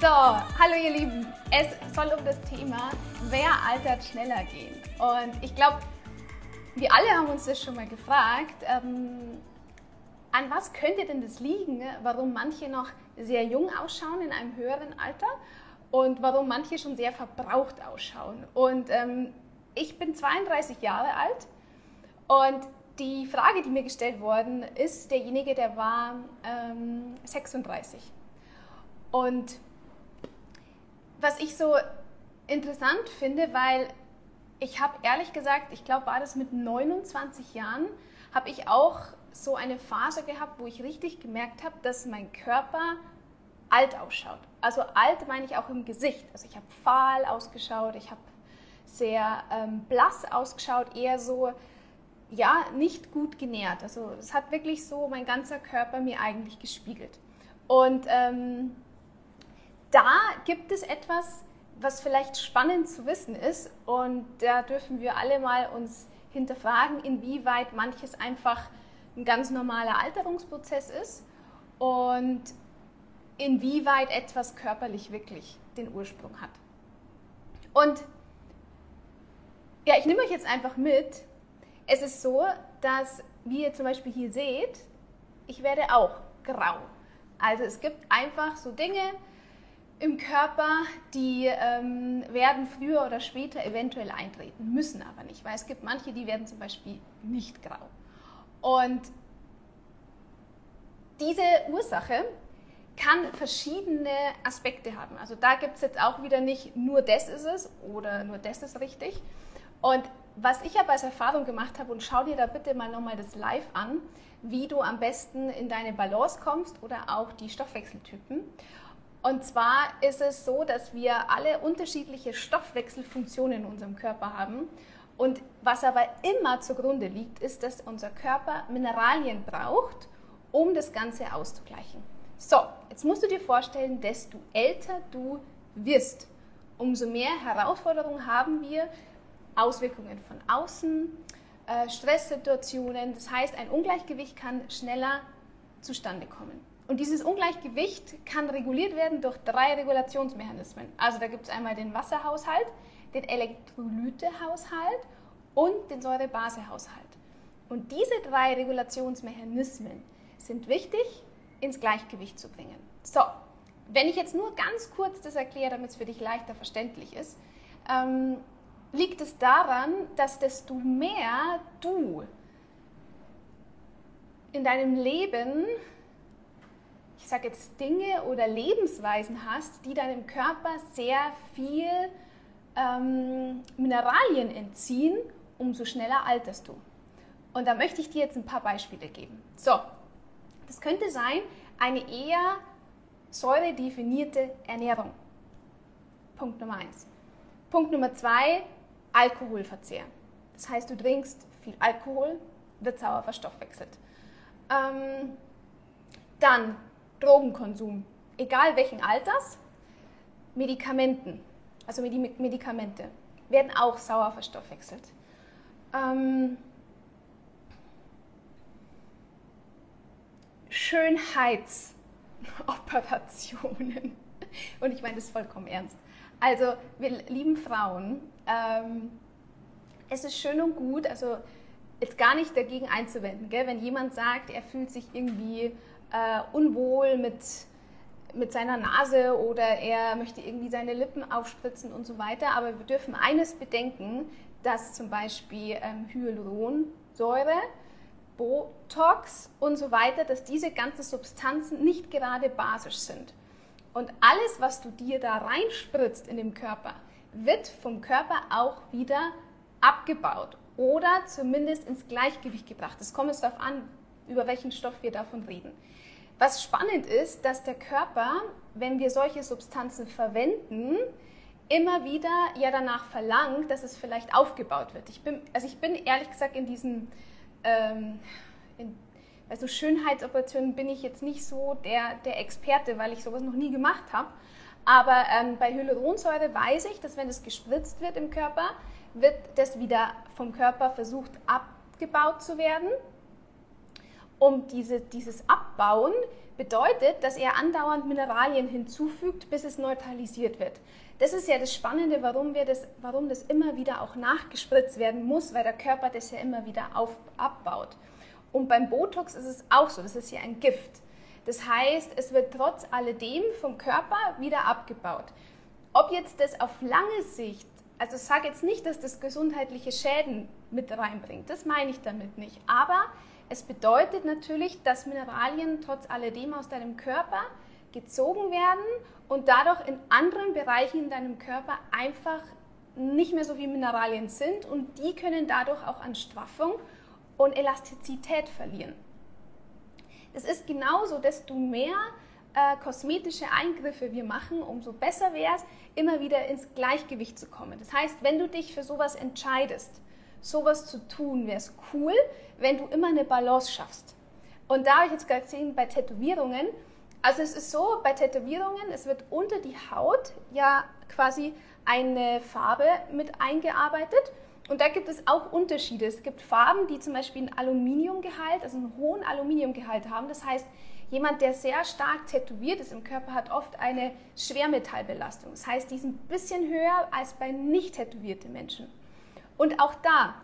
So, hallo ihr Lieben. Es soll um das Thema, wer altert schneller gehen. Und ich glaube, wir alle haben uns das schon mal gefragt. Ähm, an was könnte denn das liegen, warum manche noch sehr jung ausschauen in einem höheren Alter und warum manche schon sehr verbraucht ausschauen? Und ähm, ich bin 32 Jahre alt und die Frage, die mir gestellt worden ist, derjenige, der war ähm, 36. Und was ich so interessant finde, weil ich habe ehrlich gesagt, ich glaube, war das mit 29 Jahren, habe ich auch so eine Phase gehabt, wo ich richtig gemerkt habe, dass mein Körper alt ausschaut. Also alt meine ich auch im Gesicht. Also ich habe fahl ausgeschaut, ich habe sehr ähm, blass ausgeschaut, eher so, ja, nicht gut genährt. Also es hat wirklich so mein ganzer Körper mir eigentlich gespiegelt. Und ähm, da gibt es etwas, was vielleicht spannend zu wissen ist. Und da dürfen wir alle mal uns hinterfragen, inwieweit manches einfach ein ganz normaler Alterungsprozess ist und inwieweit etwas körperlich wirklich den Ursprung hat. Und ja, ich nehme euch jetzt einfach mit. Es ist so, dass, wie ihr zum Beispiel hier seht, ich werde auch grau. Also es gibt einfach so Dinge im Körper, die ähm, werden früher oder später eventuell eintreten, müssen aber nicht, weil es gibt manche, die werden zum Beispiel nicht grau. Und diese Ursache kann verschiedene Aspekte haben. Also da gibt es jetzt auch wieder nicht nur das ist es oder nur das ist richtig. Und was ich aber als Erfahrung gemacht habe, und schau dir da bitte mal nochmal das Live an, wie du am besten in deine Balance kommst oder auch die Stoffwechseltypen. Und zwar ist es so, dass wir alle unterschiedliche Stoffwechselfunktionen in unserem Körper haben. Und was aber immer zugrunde liegt, ist, dass unser Körper Mineralien braucht, um das Ganze auszugleichen. So, jetzt musst du dir vorstellen, desto älter du wirst, umso mehr Herausforderungen haben wir, Auswirkungen von außen, äh, Stresssituationen. Das heißt, ein Ungleichgewicht kann schneller zustande kommen. Und dieses Ungleichgewicht kann reguliert werden durch drei Regulationsmechanismen. Also da gibt es einmal den Wasserhaushalt, den Elektrolytehaushalt und den Säurebasehaushalt. Und diese drei Regulationsmechanismen sind wichtig, ins Gleichgewicht zu bringen. So, wenn ich jetzt nur ganz kurz das erkläre, damit es für dich leichter verständlich ist, ähm, liegt es daran, dass desto mehr du in deinem Leben, ich sage jetzt Dinge oder Lebensweisen hast, die deinem Körper sehr viel ähm, Mineralien entziehen, umso schneller alterst du. Und da möchte ich dir jetzt ein paar Beispiele geben. So, das könnte sein eine eher säuredefinierte Ernährung. Punkt Nummer eins. Punkt Nummer zwei, Alkoholverzehr. Das heißt, du trinkst viel Alkohol, wird sauer verstoffwechselt. Ähm, dann Drogenkonsum, egal welchen Alters, Medikamenten also Medikamente, werden auch sauer verstoffwechselt. Ähm, Schönheitsoperationen. Und ich meine das vollkommen ernst. Also, wir lieben Frauen. Ähm, es ist schön und gut, also jetzt gar nicht dagegen einzuwenden, gell? wenn jemand sagt, er fühlt sich irgendwie äh, unwohl mit mit seiner Nase oder er möchte irgendwie seine Lippen aufspritzen und so weiter. Aber wir dürfen eines bedenken, dass zum Beispiel ähm, Hyaluronsäure, Botox und so weiter, dass diese ganzen Substanzen nicht gerade basisch sind. Und alles, was du dir da reinspritzt in den Körper, wird vom Körper auch wieder abgebaut oder zumindest ins Gleichgewicht gebracht. Es kommt jetzt darauf an, über welchen Stoff wir davon reden. Was spannend ist, dass der Körper, wenn wir solche Substanzen verwenden, immer wieder ja danach verlangt, dass es vielleicht aufgebaut wird. Ich bin, also ich bin ehrlich gesagt in diesen ähm, in, also Schönheitsoperationen bin ich jetzt nicht so der, der Experte, weil ich sowas noch nie gemacht habe. Aber ähm, bei Hyaluronsäure weiß ich, dass wenn es gespritzt wird im Körper, wird das wieder vom Körper versucht abgebaut zu werden um diese, dieses Abbauen bedeutet, dass er andauernd Mineralien hinzufügt, bis es neutralisiert wird. Das ist ja das Spannende, warum, wir das, warum das immer wieder auch nachgespritzt werden muss, weil der Körper das ja immer wieder auf, abbaut. Und beim Botox ist es auch so, das ist ja ein Gift. Das heißt, es wird trotz alledem vom Körper wieder abgebaut. Ob jetzt das auf lange Sicht, also ich sage jetzt nicht, dass das gesundheitliche Schäden mit reinbringt, das meine ich damit nicht, aber es bedeutet natürlich, dass Mineralien trotz alledem aus deinem Körper gezogen werden und dadurch in anderen Bereichen in deinem Körper einfach nicht mehr so viel Mineralien sind und die können dadurch auch an Straffung und Elastizität verlieren. Es ist genauso, desto mehr äh, kosmetische Eingriffe wir machen, umso besser wäre es, immer wieder ins Gleichgewicht zu kommen. Das heißt, wenn du dich für sowas entscheidest, sowas zu tun, wäre es cool, wenn du immer eine Balance schaffst. Und da habe ich jetzt gerade gesehen, bei Tätowierungen, also es ist so, bei Tätowierungen, es wird unter die Haut ja quasi eine Farbe mit eingearbeitet. Und da gibt es auch Unterschiede. Es gibt Farben, die zum Beispiel einen Aluminiumgehalt, also einen hohen Aluminiumgehalt haben. Das heißt, jemand, der sehr stark tätowiert ist im Körper, hat oft eine Schwermetallbelastung. Das heißt, die ist ein bisschen höher als bei nicht tätowierten Menschen. Und auch da,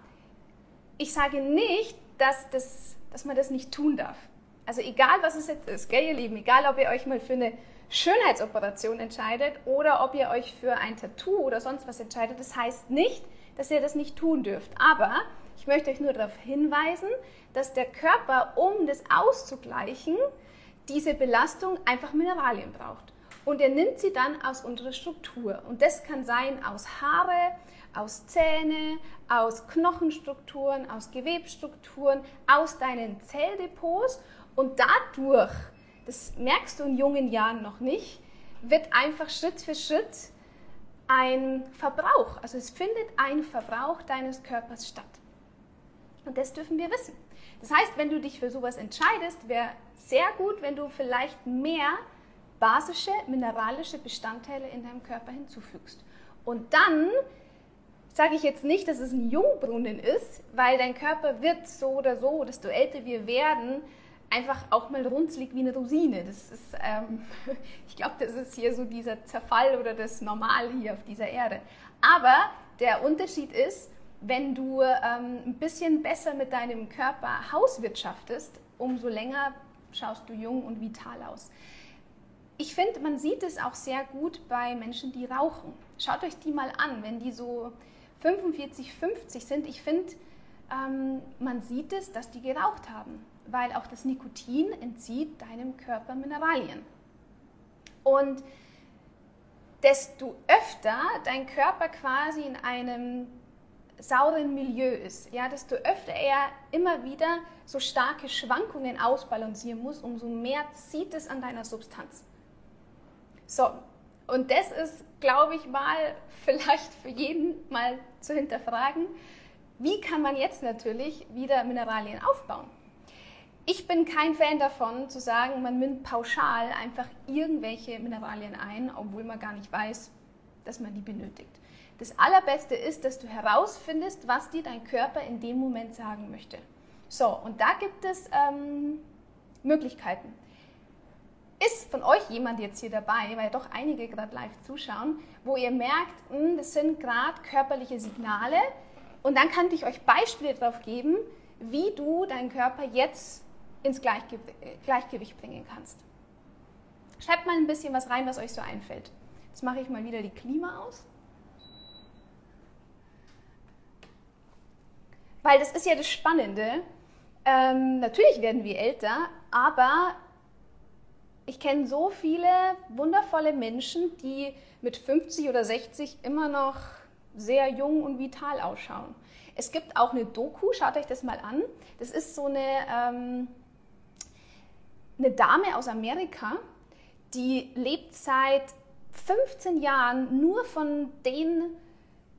ich sage nicht, dass, das, dass man das nicht tun darf. Also egal, was es jetzt ist, gell, ihr Lieben, egal, ob ihr euch mal für eine Schönheitsoperation entscheidet oder ob ihr euch für ein Tattoo oder sonst was entscheidet, das heißt nicht, dass ihr das nicht tun dürft. Aber ich möchte euch nur darauf hinweisen, dass der Körper, um das auszugleichen, diese Belastung einfach Mineralien braucht. Und er nimmt sie dann aus unserer Struktur. Und das kann sein aus Haare, aus Zähne, aus Knochenstrukturen, aus Gewebstrukturen, aus deinen Zelldepots. Und dadurch, das merkst du in jungen Jahren noch nicht, wird einfach Schritt für Schritt ein Verbrauch, also es findet ein Verbrauch deines Körpers statt. Und das dürfen wir wissen. Das heißt, wenn du dich für sowas entscheidest, wäre sehr gut, wenn du vielleicht mehr basische mineralische Bestandteile in deinem Körper hinzufügst. Und dann sage ich jetzt nicht, dass es ein Jungbrunnen ist, weil dein Körper wird so oder so, desto älter wir werden, einfach auch mal runzlig wie eine Rosine. Das ist, ähm, ich glaube, das ist hier so dieser Zerfall oder das Normal hier auf dieser Erde. Aber der Unterschied ist, wenn du ähm, ein bisschen besser mit deinem Körper hauswirtschaftest, umso länger schaust du jung und vital aus. Ich finde, man sieht es auch sehr gut bei Menschen, die rauchen. Schaut euch die mal an, wenn die so 45, 50 sind. Ich finde, ähm, man sieht es, dass die geraucht haben, weil auch das Nikotin entzieht deinem Körper Mineralien. Und desto öfter dein Körper quasi in einem sauren Milieu ist, ja, desto öfter er immer wieder so starke Schwankungen ausbalancieren muss, umso mehr zieht es an deiner Substanz. So, und das ist, glaube ich, mal vielleicht für jeden mal zu hinterfragen. Wie kann man jetzt natürlich wieder Mineralien aufbauen? Ich bin kein Fan davon, zu sagen, man nimmt pauschal einfach irgendwelche Mineralien ein, obwohl man gar nicht weiß, dass man die benötigt. Das Allerbeste ist, dass du herausfindest, was dir dein Körper in dem Moment sagen möchte. So, und da gibt es ähm, Möglichkeiten. Ist von euch jemand jetzt hier dabei, weil doch einige gerade live zuschauen, wo ihr merkt, mh, hm, das sind gerade körperliche Signale und dann kann ich euch Beispiele darauf geben, wie du deinen Körper jetzt ins Gleichge Gleichgewicht bringen kannst. Schreibt mal ein bisschen was rein, was euch so einfällt. Jetzt mache ich mal wieder die Klima aus. Weil das ist ja das Spannende. Ähm, natürlich werden wir älter, aber ich kenne so viele wundervolle Menschen, die mit 50 oder 60 immer noch sehr jung und vital ausschauen. Es gibt auch eine Doku, schaut euch das mal an. Das ist so eine, ähm, eine Dame aus Amerika, die lebt seit 15 Jahren nur von den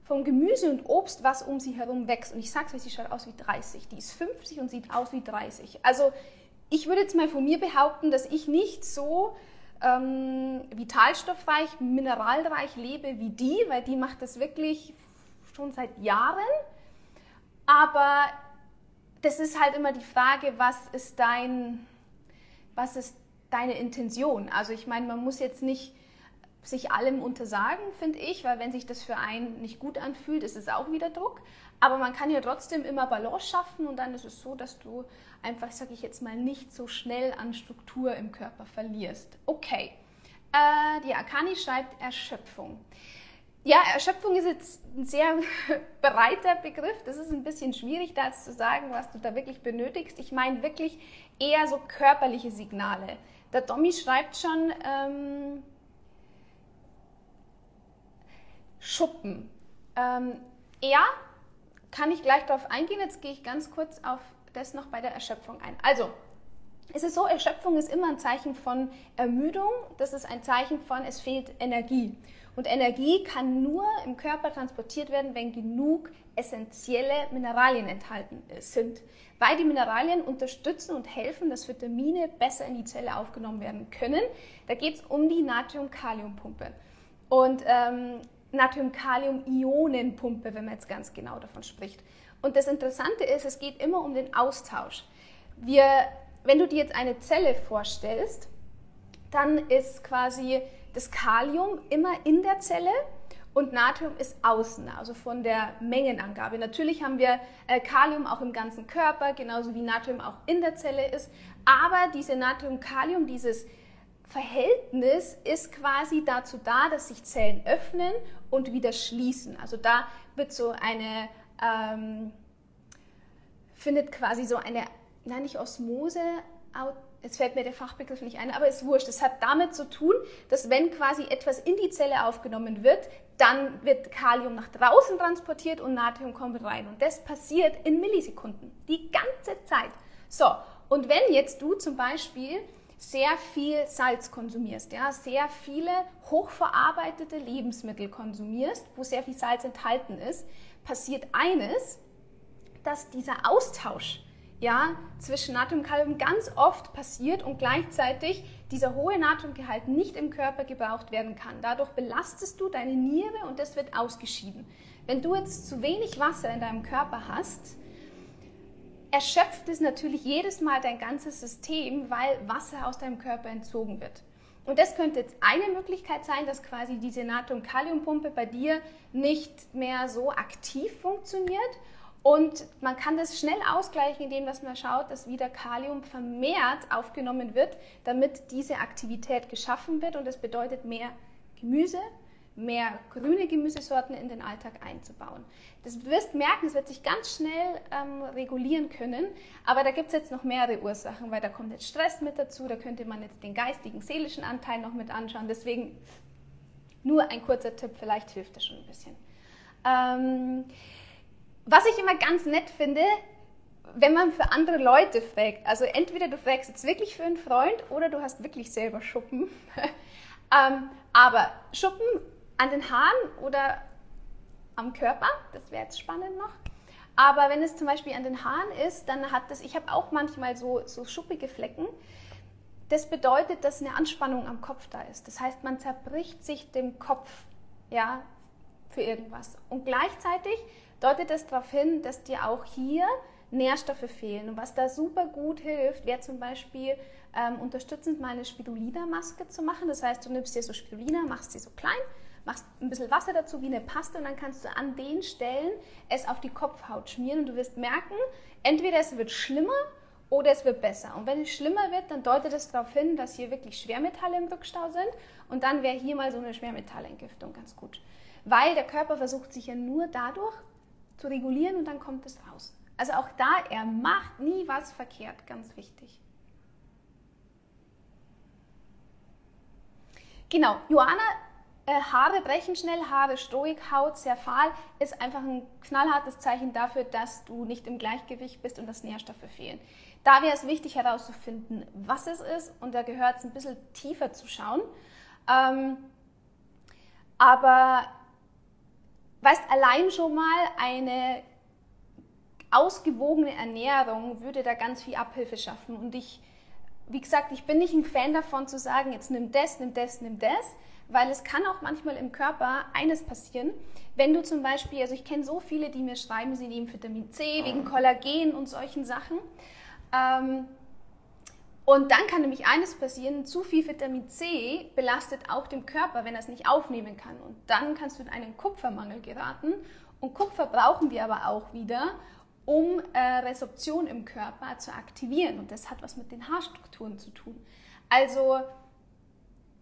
vom Gemüse und Obst, was um sie herum wächst. Und ich sag's euch, sie schaut aus wie 30. Die ist 50 und sieht aus wie 30. Also ich würde jetzt mal von mir behaupten, dass ich nicht so ähm, vitalstoffreich, mineralreich lebe wie die, weil die macht das wirklich schon seit Jahren. Aber das ist halt immer die Frage, was ist dein, was ist deine Intention. Also ich meine, man muss jetzt nicht sich allem untersagen, finde ich, weil wenn sich das für einen nicht gut anfühlt, ist es auch wieder Druck. Aber man kann ja trotzdem immer Balance schaffen und dann ist es so, dass du einfach, sage ich jetzt mal, nicht so schnell an Struktur im Körper verlierst. Okay, äh, die Akani schreibt Erschöpfung. Ja, Erschöpfung ist jetzt ein sehr breiter Begriff. Das ist ein bisschen schwierig, da zu sagen, was du da wirklich benötigst. Ich meine wirklich eher so körperliche Signale. Der Domi schreibt schon, ähm, Schuppen. Ähm, ja, kann ich gleich darauf eingehen. Jetzt gehe ich ganz kurz auf das noch bei der Erschöpfung ein. Also, es ist so, Erschöpfung ist immer ein Zeichen von Ermüdung. Das ist ein Zeichen von, es fehlt Energie. Und Energie kann nur im Körper transportiert werden, wenn genug essentielle Mineralien enthalten sind. Weil die Mineralien unterstützen und helfen, dass Vitamine besser in die Zelle aufgenommen werden können. Da geht es um die Natrium-Kalium-Pumpe. Und ähm, Natrium-Kalium-Ionenpumpe, wenn man jetzt ganz genau davon spricht. Und das Interessante ist, es geht immer um den Austausch. Wir, wenn du dir jetzt eine Zelle vorstellst, dann ist quasi das Kalium immer in der Zelle und Natrium ist außen, also von der Mengenangabe. Natürlich haben wir äh, Kalium auch im ganzen Körper, genauso wie Natrium auch in der Zelle ist, aber diese Natrium-Kalium, dieses Verhältnis ist quasi dazu da, dass sich Zellen öffnen und wieder schließen. Also da wird so eine, ähm, findet quasi so eine, nein, nicht Osmose, jetzt fällt mir der Fachbegriff nicht ein, aber ist wurscht. Es hat damit zu tun, dass wenn quasi etwas in die Zelle aufgenommen wird, dann wird Kalium nach draußen transportiert und Natrium kommt rein. Und das passiert in Millisekunden, die ganze Zeit. So, und wenn jetzt du zum Beispiel sehr viel Salz konsumierst, ja, sehr viele hochverarbeitete Lebensmittel konsumierst, wo sehr viel Salz enthalten ist, passiert eines, dass dieser Austausch ja, zwischen Natrium und Kalium ganz oft passiert und gleichzeitig dieser hohe Natriumgehalt nicht im Körper gebraucht werden kann. Dadurch belastest du deine Niere und das wird ausgeschieden. Wenn du jetzt zu wenig Wasser in deinem Körper hast, erschöpft es natürlich jedes Mal dein ganzes System, weil Wasser aus deinem Körper entzogen wird. Und das könnte jetzt eine Möglichkeit sein, dass quasi diese Natrium-Kalium-Pumpe bei dir nicht mehr so aktiv funktioniert. Und man kann das schnell ausgleichen, indem dass man schaut, dass wieder Kalium vermehrt aufgenommen wird, damit diese Aktivität geschaffen wird. Und das bedeutet mehr Gemüse, mehr grüne Gemüsesorten in den Alltag einzubauen. Das wirst merken, es wird sich ganz schnell ähm, regulieren können, aber da gibt es jetzt noch mehrere Ursachen, weil da kommt jetzt Stress mit dazu, da könnte man jetzt den geistigen, seelischen Anteil noch mit anschauen. Deswegen nur ein kurzer Tipp, vielleicht hilft das schon ein bisschen. Ähm, was ich immer ganz nett finde, wenn man für andere Leute fragt, also entweder du fragst jetzt wirklich für einen Freund oder du hast wirklich selber Schuppen. ähm, aber Schuppen an den Haaren oder am Körper, das wäre jetzt spannend noch. Aber wenn es zum Beispiel an den Haaren ist, dann hat das, ich habe auch manchmal so, so schuppige Flecken. Das bedeutet, dass eine Anspannung am Kopf da ist. Das heißt, man zerbricht sich den Kopf ja, für irgendwas. Und gleichzeitig deutet das darauf hin, dass dir auch hier Nährstoffe fehlen. Und was da super gut hilft, wäre zum Beispiel ähm, unterstützend mal eine Spirulina-Maske zu machen. Das heißt, du nimmst dir so Spirulina, machst sie so klein machst ein bisschen Wasser dazu wie eine Paste und dann kannst du an den Stellen es auf die Kopfhaut schmieren und du wirst merken, entweder es wird schlimmer oder es wird besser. Und wenn es schlimmer wird, dann deutet es darauf hin, dass hier wirklich Schwermetalle im Rückstau sind und dann wäre hier mal so eine Schwermetallentgiftung ganz gut. Weil der Körper versucht sich ja nur dadurch zu regulieren und dann kommt es raus. Also auch da, er macht nie was verkehrt, ganz wichtig. Genau, Johanna äh, Haare brechen schnell, Haare stoig, Haut sehr fahl, ist einfach ein knallhartes Zeichen dafür, dass du nicht im Gleichgewicht bist und dass Nährstoffe fehlen. Da wäre es wichtig herauszufinden, was es ist und da gehört es ein bisschen tiefer zu schauen. Ähm, aber weißt, allein schon mal eine ausgewogene Ernährung würde da ganz viel Abhilfe schaffen. Und ich, wie gesagt, ich bin nicht ein Fan davon zu sagen, jetzt nimm das, nimm das, nimm das, weil es kann auch manchmal im Körper eines passieren. Wenn du zum Beispiel, also ich kenne so viele, die mir schreiben, sie nehmen Vitamin C wegen Kollagen und solchen Sachen. Ähm, Und dann kann nämlich eines passieren, zu viel Vitamin C belastet auch den Körper, wenn er es nicht aufnehmen kann. Und dann kannst du in einen Kupfermangel geraten. Und Kupfer brauchen wir aber auch wieder, um äh, Resorption im Körper zu aktivieren. Und das hat was mit den Haarstrukturen zu tun. Also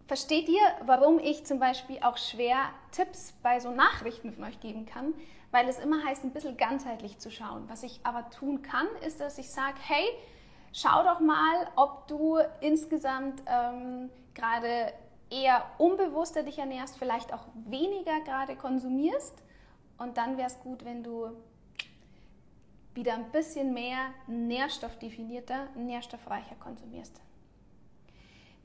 versteht ihr, warum ich zum Beispiel auch schwer Tipps bei so Nachrichten von euch geben kann? Weil es immer heißt, ein bisschen ganzheitlich zu schauen. Was ich aber tun kann, ist, dass ich sage, hey, schau doch mal, ob du insgesamt ähm, gerade eher unbewusster dich ernährst, vielleicht auch weniger gerade konsumierst. Und dann wäre es gut, wenn du wieder ein bisschen mehr nährstoffdefinierter, nährstoffreicher konsumierst.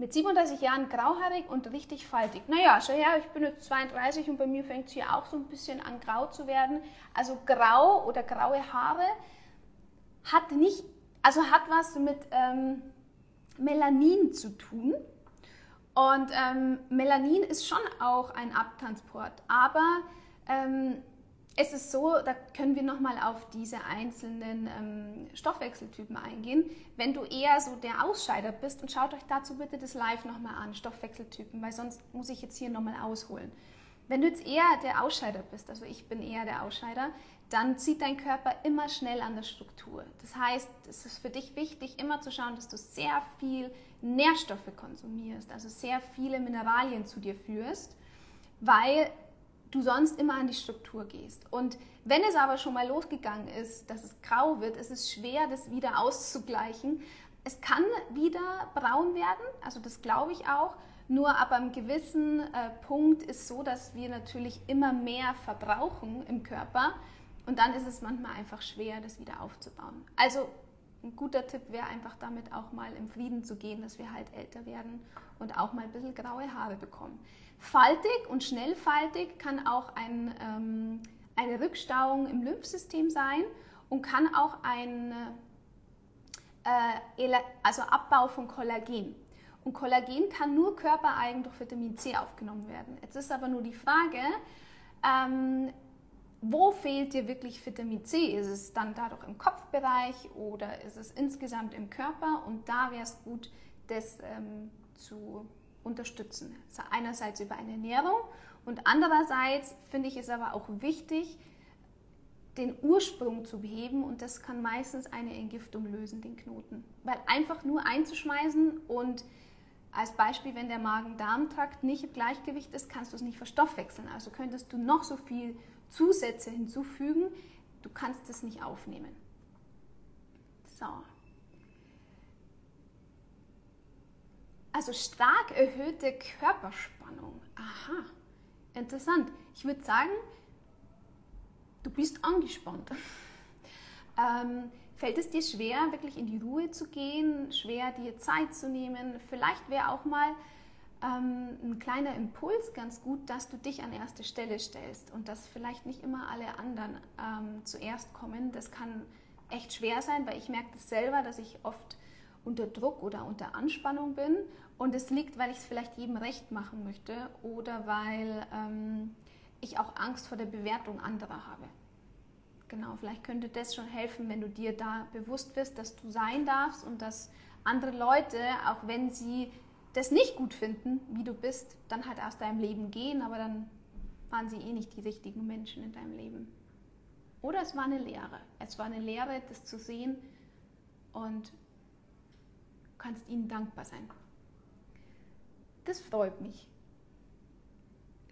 Mit 37 Jahren grauhaarig und richtig faltig. Naja, schau her, ich bin jetzt 32 und bei mir fängt es hier auch so ein bisschen an grau zu werden. Also grau oder graue Haare hat nicht also hat was mit ähm, Melanin zu tun. Und ähm, Melanin ist schon auch ein Abtransport, aber ähm, es ist so, da können wir nochmal auf diese einzelnen ähm, Stoffwechseltypen eingehen. Wenn du eher so der Ausscheider bist, und schaut euch dazu bitte das Live nochmal an, Stoffwechseltypen, weil sonst muss ich jetzt hier nochmal ausholen. Wenn du jetzt eher der Ausscheider bist, also ich bin eher der Ausscheider, dann zieht dein Körper immer schnell an der Struktur. Das heißt, es ist für dich wichtig, immer zu schauen, dass du sehr viel Nährstoffe konsumierst, also sehr viele Mineralien zu dir führst, weil du sonst immer an die Struktur gehst. Und wenn es aber schon mal losgegangen ist, dass es grau wird, ist es schwer, das wieder auszugleichen. Es kann wieder braun werden, also das glaube ich auch. Nur ab einem gewissen äh, Punkt ist so, dass wir natürlich immer mehr verbrauchen im Körper und dann ist es manchmal einfach schwer, das wieder aufzubauen. Also ein guter Tipp wäre einfach damit auch mal im Frieden zu gehen, dass wir halt älter werden und auch mal ein bisschen graue Haare bekommen. Faltig und schnellfaltig kann auch ein, ähm, eine Rückstauung im Lymphsystem sein und kann auch ein äh, also Abbau von Kollagen. Und Kollagen kann nur körpereigen durch Vitamin C aufgenommen werden. Jetzt ist aber nur die Frage, ähm, wo fehlt dir wirklich Vitamin C? Ist es dann dadurch im Kopfbereich oder ist es insgesamt im Körper? Und da wäre es gut, das ähm, zu unterstützen. Also einerseits über eine Ernährung und andererseits finde ich es aber auch wichtig, den Ursprung zu beheben und das kann meistens eine Entgiftung lösen, den Knoten. Weil einfach nur einzuschmeißen und als Beispiel, wenn der Magen-Darm-Trakt nicht im Gleichgewicht ist, kannst du es nicht verstoffwechseln. Also könntest du noch so viel Zusätze hinzufügen, du kannst es nicht aufnehmen. So. Also stark erhöhte Körperspannung. Aha, interessant. Ich würde sagen, du bist angespannt. ähm, fällt es dir schwer, wirklich in die Ruhe zu gehen, schwer dir Zeit zu nehmen? Vielleicht wäre auch mal ähm, ein kleiner Impuls ganz gut, dass du dich an erste Stelle stellst und dass vielleicht nicht immer alle anderen ähm, zuerst kommen. Das kann echt schwer sein, weil ich merke das selber, dass ich oft unter Druck oder unter Anspannung bin und es liegt, weil ich es vielleicht jedem recht machen möchte oder weil ähm, ich auch Angst vor der Bewertung anderer habe. Genau, vielleicht könnte das schon helfen, wenn du dir da bewusst bist, dass du sein darfst und dass andere Leute, auch wenn sie das nicht gut finden, wie du bist, dann halt aus deinem Leben gehen, aber dann waren sie eh nicht die richtigen Menschen in deinem Leben. Oder es war eine Lehre. Es war eine Lehre, das zu sehen und kannst ihnen dankbar sein. Das freut mich,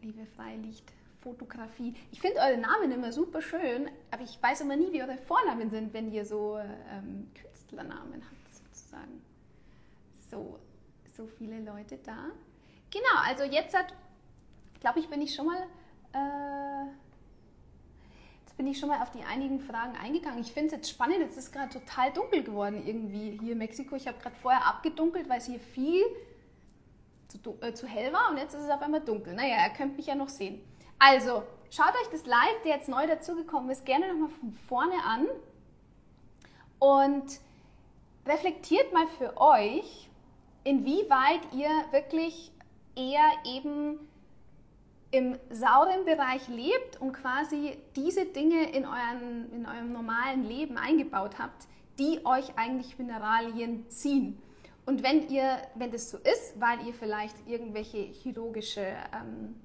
liebe Freilichtfotografie. Ich finde eure Namen immer super schön, aber ich weiß immer nie, wie eure Vornamen sind, wenn ihr so ähm, Künstlernamen habt, sozusagen. So, viele Leute da. Genau, also jetzt hat, glaube ich, bin ich schon mal, äh, jetzt bin ich schon mal auf die einigen Fragen eingegangen. Ich finde es jetzt spannend, jetzt ist gerade total dunkel geworden irgendwie hier in Mexiko. Ich habe gerade vorher abgedunkelt, weil es hier viel zu, äh, zu hell war und jetzt ist es auf einmal dunkel. Naja, ihr könnt mich ja noch sehen. Also, schaut euch das Live, der jetzt neu dazugekommen ist, gerne nochmal von vorne an und reflektiert mal für euch, inwieweit ihr wirklich eher eben im sauren Bereich lebt und quasi diese Dinge in, euren, in eurem normalen Leben eingebaut habt, die euch eigentlich Mineralien ziehen. Und wenn ihr, wenn das so ist, weil ihr vielleicht irgendwelche chirurgische ähm,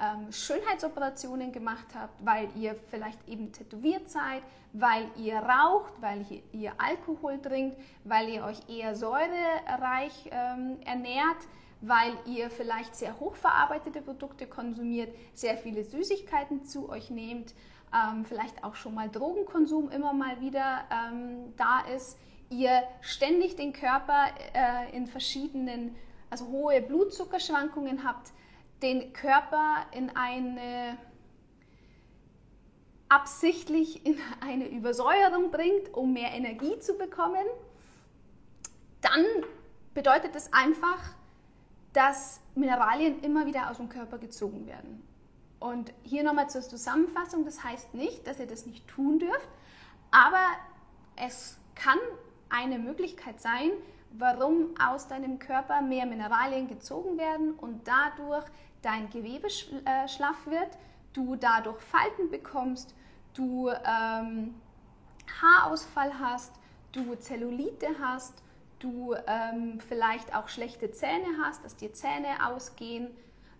ähm, Schönheitsoperationen gemacht habt, weil ihr vielleicht eben tätowiert seid, weil ihr raucht, weil ihr, Alkohol trinkt, weil ihr euch eher säurereich ähm, ernährt, weil ihr vielleicht sehr hochverarbeitete Produkte konsumiert, sehr viele Süßigkeiten zu euch nehmt, ähm, vielleicht auch schon mal Drogenkonsum immer mal wieder ähm, da ist, ihr ständig den Körper äh, in verschiedenen, also hohe Blutzuckerschwankungen habt, den Körper in eine absichtlich in eine Übersäuerung bringt, um mehr Energie zu bekommen, dann bedeutet es einfach, dass Mineralien immer wieder aus dem Körper gezogen werden. Und hier nochmal zur Zusammenfassung, das heißt nicht, dass ihr das nicht tun dürft, aber es kann eine Möglichkeit sein, warum aus deinem Körper mehr Mineralien gezogen werden und dadurch dein Gewebe äh, schlaff wird, du dadurch Falten bekommst, du ähm, Haarausfall hast, du Zellulite hast, du ähm, vielleicht auch schlechte Zähne hast, dass dir Zähne ausgehen,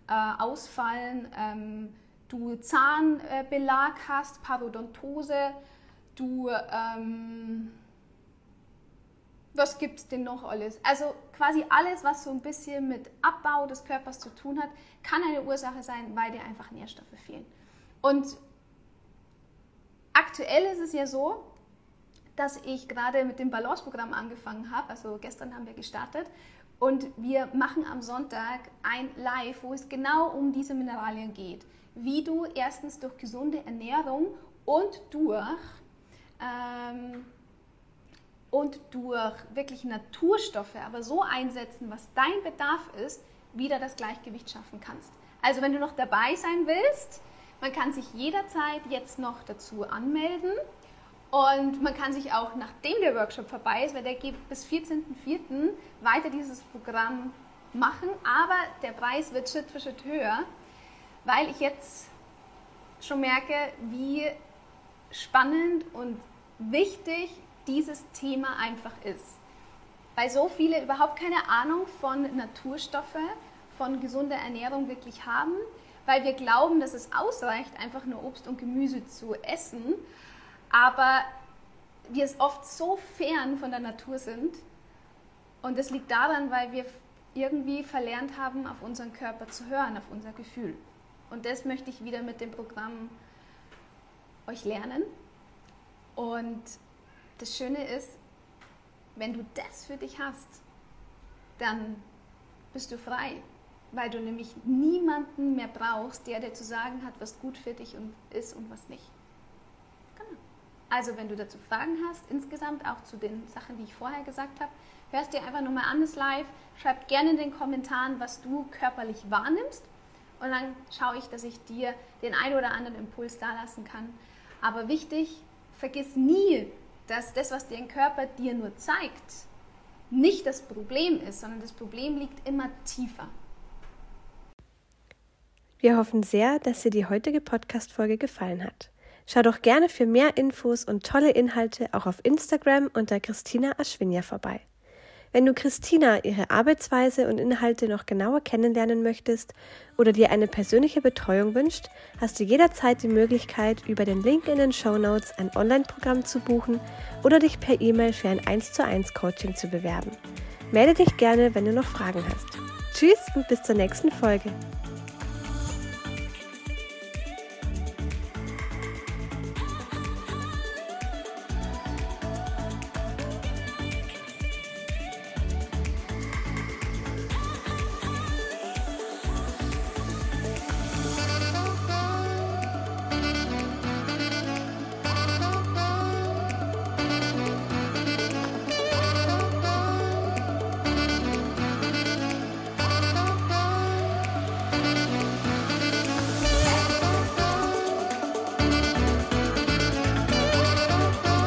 äh, ausfallen, ähm, du Zahnbelag hast, Parodontose, du ähm, was gibt es denn noch alles? Also quasi alles, was so ein bisschen mit Abbau des Körpers zu tun hat, kann eine Ursache sein, weil dir einfach Nährstoffe fehlen. Und aktuell ist es ja so, dass ich gerade mit dem Balance-Programm angefangen habe. Also gestern haben wir gestartet. Und wir machen am Sonntag ein Live, wo es genau um diese Mineralien geht. Wie du erstens durch gesunde Ernährung und durch ähm, und durch wirklich Naturstoffe, aber so einsetzen, was dein Bedarf ist, wieder das Gleichgewicht schaffen kannst. Also wenn du noch dabei sein willst, man kann sich jederzeit jetzt noch dazu anmelden und man kann sich auch, nachdem der Workshop vorbei ist, weil der geht bis 14.04. weiter dieses Programm machen, aber der Preis wird Schritt für Schritt höher, weil ich jetzt schon merke, wie spannend und wichtig dieses Thema einfach ist. Weil so viele überhaupt keine Ahnung von Naturstoffe, von gesunder Ernährung wirklich haben, weil wir glauben, dass es ausreicht, einfach nur Obst und Gemüse zu essen, aber wir es oft so fern von der Natur sind. Und das liegt daran, weil wir irgendwie verlernt haben, auf unseren Körper zu hören, auf unser Gefühl. Und das möchte ich wieder mit dem Programm euch lernen. Und das Schöne ist, wenn du das für dich hast, dann bist du frei, weil du nämlich niemanden mehr brauchst, der dir zu sagen hat, was gut für dich ist und was nicht. Genau. Also wenn du dazu Fragen hast, insgesamt auch zu den Sachen, die ich vorher gesagt habe, hörst dir einfach nochmal an das Live, schreib gerne in den Kommentaren, was du körperlich wahrnimmst und dann schaue ich, dass ich dir den einen oder anderen Impuls dalassen kann. Aber wichtig, vergiss nie, dass das, was dein Körper dir nur zeigt, nicht das Problem ist, sondern das Problem liegt immer tiefer. Wir hoffen sehr, dass dir die heutige Podcast-Folge gefallen hat. Schau doch gerne für mehr Infos und tolle Inhalte auch auf Instagram unter Christina Aschwinja vorbei. Wenn du Christina, ihre Arbeitsweise und Inhalte noch genauer kennenlernen möchtest oder dir eine persönliche Betreuung wünscht, hast du jederzeit die Möglichkeit, über den Link in den Show Notes ein Online-Programm zu buchen oder dich per E-Mail für ein 1 zu 1 Coaching zu bewerben. Melde dich gerne, wenn du noch Fragen hast. Tschüss und bis zur nächsten Folge.